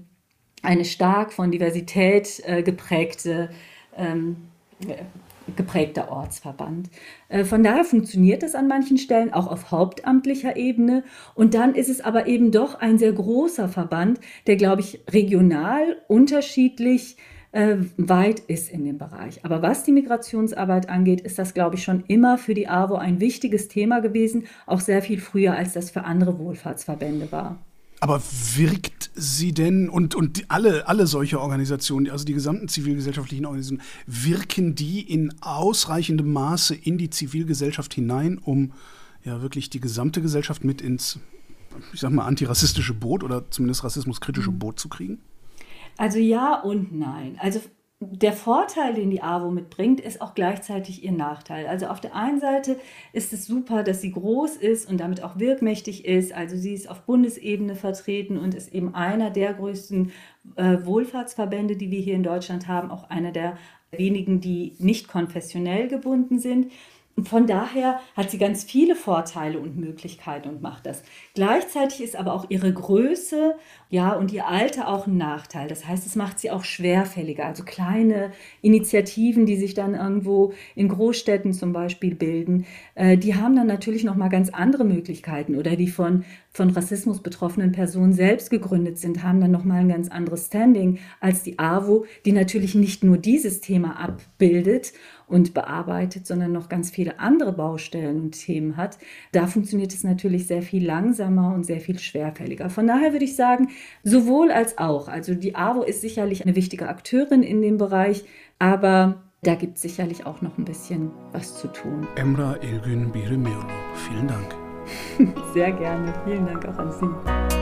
eine stark von Diversität äh, geprägte ähm, geprägter Ortsverband. Äh, von daher funktioniert das an manchen Stellen auch auf hauptamtlicher Ebene. Und dann ist es aber eben doch ein sehr großer Verband, der, glaube ich, regional unterschiedlich äh, weit ist in dem Bereich. Aber was die Migrationsarbeit angeht, ist das, glaube ich, schon immer für die AWO ein wichtiges Thema gewesen, auch sehr viel früher, als das für andere Wohlfahrtsverbände war. Aber wirkt sie denn und, und alle, alle solche Organisationen, also die gesamten zivilgesellschaftlichen Organisationen, wirken die in ausreichendem Maße in die Zivilgesellschaft hinein, um ja wirklich die gesamte Gesellschaft mit ins, ich sag mal, antirassistische Boot oder zumindest rassismuskritische mhm. Boot zu kriegen? Also ja und nein. Also der Vorteil, den die AWO mitbringt, ist auch gleichzeitig ihr Nachteil. Also auf der einen Seite ist es super, dass sie groß ist und damit auch wirkmächtig ist. Also sie ist auf Bundesebene vertreten und ist eben einer der größten äh, Wohlfahrtsverbände, die wir hier in Deutschland haben, auch einer der wenigen, die nicht konfessionell gebunden sind. Und von daher hat sie ganz viele Vorteile und Möglichkeiten und macht das. Gleichzeitig ist aber auch ihre Größe, ja, und ihr Alter auch ein Nachteil. Das heißt, es macht sie auch schwerfälliger. Also kleine Initiativen, die sich dann irgendwo in Großstädten zum Beispiel bilden, äh, die haben dann natürlich noch mal ganz andere Möglichkeiten oder die von von Rassismus betroffenen Personen selbst gegründet sind, haben dann noch mal ein ganz anderes Standing als die AWO, die natürlich nicht nur dieses Thema abbildet und bearbeitet, sondern noch ganz viele andere Baustellen und Themen hat. Da funktioniert es natürlich sehr viel langsamer und sehr viel schwerfälliger. Von daher würde ich sagen, sowohl als auch. Also die AWO ist sicherlich eine wichtige Akteurin in dem Bereich, aber da gibt es sicherlich auch noch ein bisschen was zu tun. Emra Ilgün Birimeolo, vielen Dank. Sehr gerne. Vielen Dank auch an Sie.